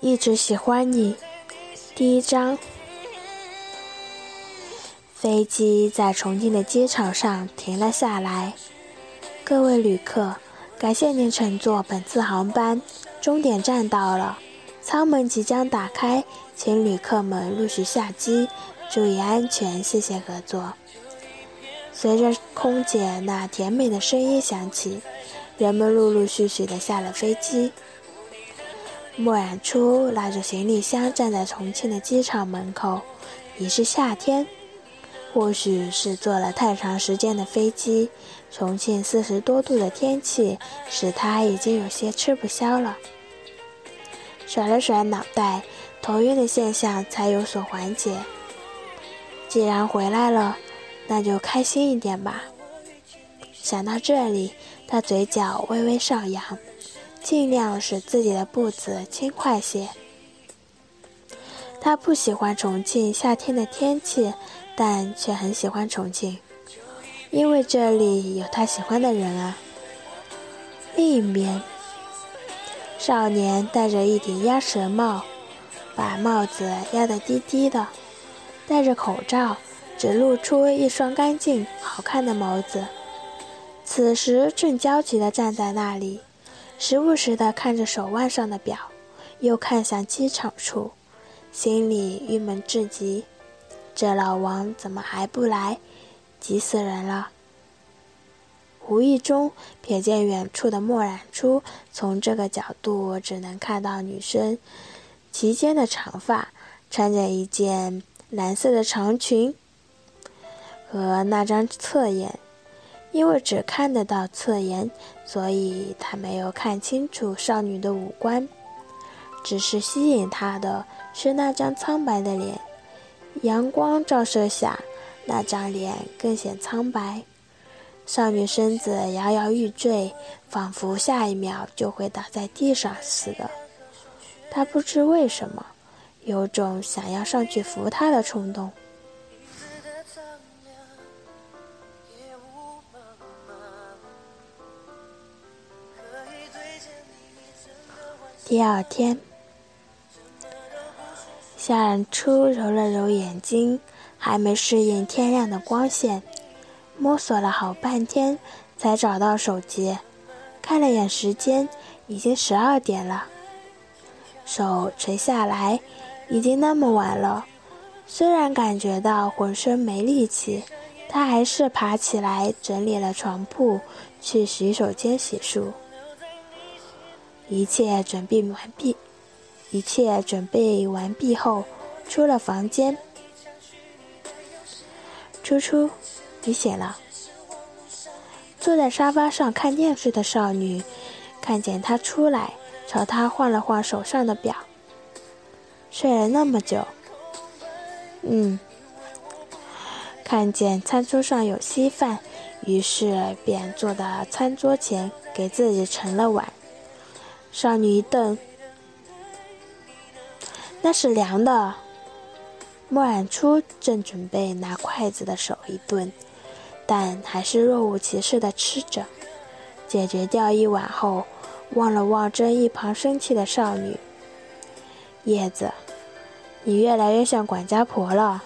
一直喜欢你。第一章。飞机在重庆的机场上停了下来。各位旅客，感谢您乘坐本次航班，终点站到了，舱门即将打开，请旅客们陆续下机，注意安全，谢谢合作。随着空姐那甜美的声音响起，人们陆陆续续的下了飞机。莫染初拉着行李箱站在重庆的机场门口，已是夏天。或许是坐了太长时间的飞机，重庆四十多度的天气使他已经有些吃不消了。甩了甩脑袋，头晕的现象才有所缓解。既然回来了，那就开心一点吧。想到这里，他嘴角微微上扬，尽量使自己的步子轻快些。他不喜欢重庆夏天的天气。但却很喜欢重庆，因为这里有他喜欢的人啊。另一边，少年戴着一顶鸭舌帽，把帽子压得低低的，戴着口罩，只露出一双干净好看的眸子。此时正焦急地站在那里，时不时的看着手腕上的表，又看向机场处，心里郁闷至极。这老王怎么还不来？急死人了！无意中瞥见远处的墨染初，从这个角度只能看到女生齐肩的长发，穿着一件蓝色的长裙和那张侧颜。因为只看得到侧颜，所以他没有看清楚少女的五官，只是吸引他的是那张苍白的脸。阳光照射下，那张脸更显苍白。少女身子摇摇欲坠，仿佛下一秒就会倒在地上似的。她不知为什么，有种想要上去扶她的冲动。第二天。夏初揉了揉眼睛，还没适应天亮的光线，摸索了好半天，才找到手机，看了眼时间，已经十二点了。手垂下来，已经那么晚了，虽然感觉到浑身没力气，他还是爬起来整理了床铺，去洗手间洗漱。一切准备完毕。一切准备完毕后，出了房间。初初，你醒了。坐在沙发上看电视的少女，看见他出来，朝他晃了晃手上的表。睡了那么久。嗯。看见餐桌上有稀饭，于是便坐到餐桌前，给自己盛了碗。少女一瞪。那是凉的。莫染初正准备拿筷子的手一顿，但还是若无其事的吃着。解决掉一碗后，望了望正一旁生气的少女。叶子，你越来越像管家婆了。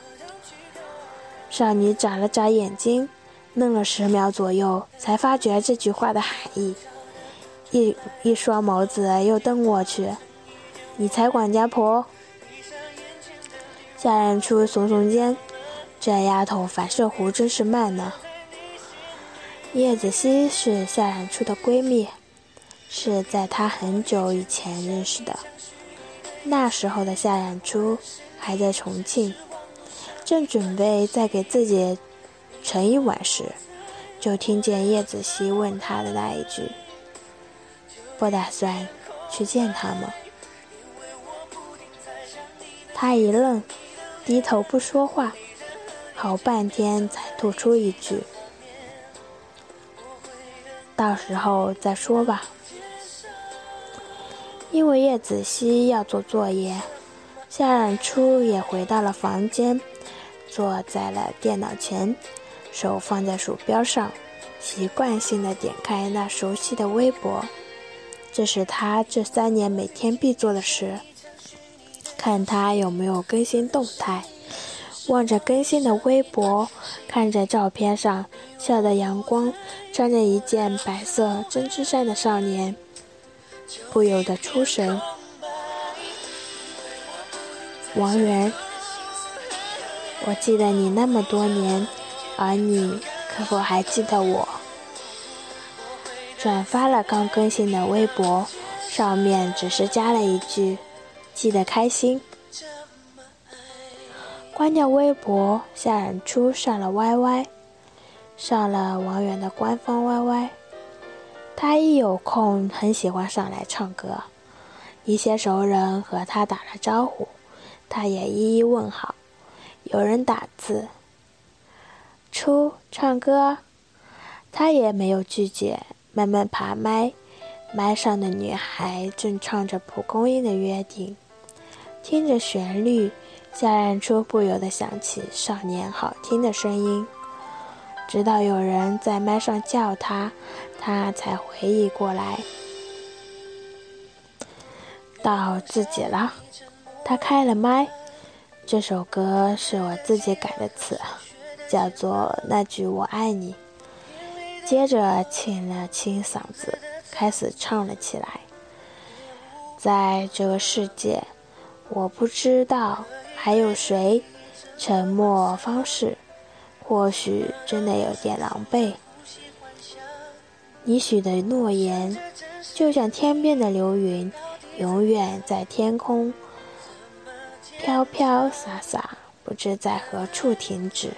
少女眨了眨眼睛，愣了十秒左右，才发觉这句话的含义。一一双眸子又瞪过去，你才管家婆。夏染初耸耸肩，这丫头反射弧真是慢呢。叶子熙是夏染初的闺蜜，是在她很久以前认识的。那时候的夏染初还在重庆，正准备再给自己盛一碗时，就听见叶子熙问她的那一句：“不打算去见他吗？”他一愣。低头不说话，好半天才吐出一句：“到时候再说吧。”因为叶子熙要做作业，夏染初也回到了房间，坐在了电脑前，手放在鼠标上，习惯性的点开那熟悉的微博。这是他这三年每天必做的事。看他有没有更新动态。望着更新的微博，看着照片上笑的阳光，穿着一件白色针织衫的少年，不由得出神。王源，我记得你那么多年，而你可否还记得我？转发了刚更新的微博，上面只是加了一句：“记得开心。”关掉微博，夏冉初上了 YY，上了王源的官方 YY。他一有空，很喜欢上来唱歌。一些熟人和他打了招呼，他也一一问好。有人打字，初唱歌，他也没有拒绝，慢慢爬麦。麦上的女孩正唱着蒲公英的约定，听着旋律。夏冉初不由得想起少年好听的声音，直到有人在麦上叫他，他才回忆过来。到自己了，他开了麦。这首歌是我自己改的词，叫做《那句我爱你》。接着清了清嗓子，开始唱了起来。在这个世界，我不知道。还有谁？沉默方式，或许真的有点狼狈。你许的诺言，就像天边的流云，永远在天空飘飘洒洒，不知在何处停止。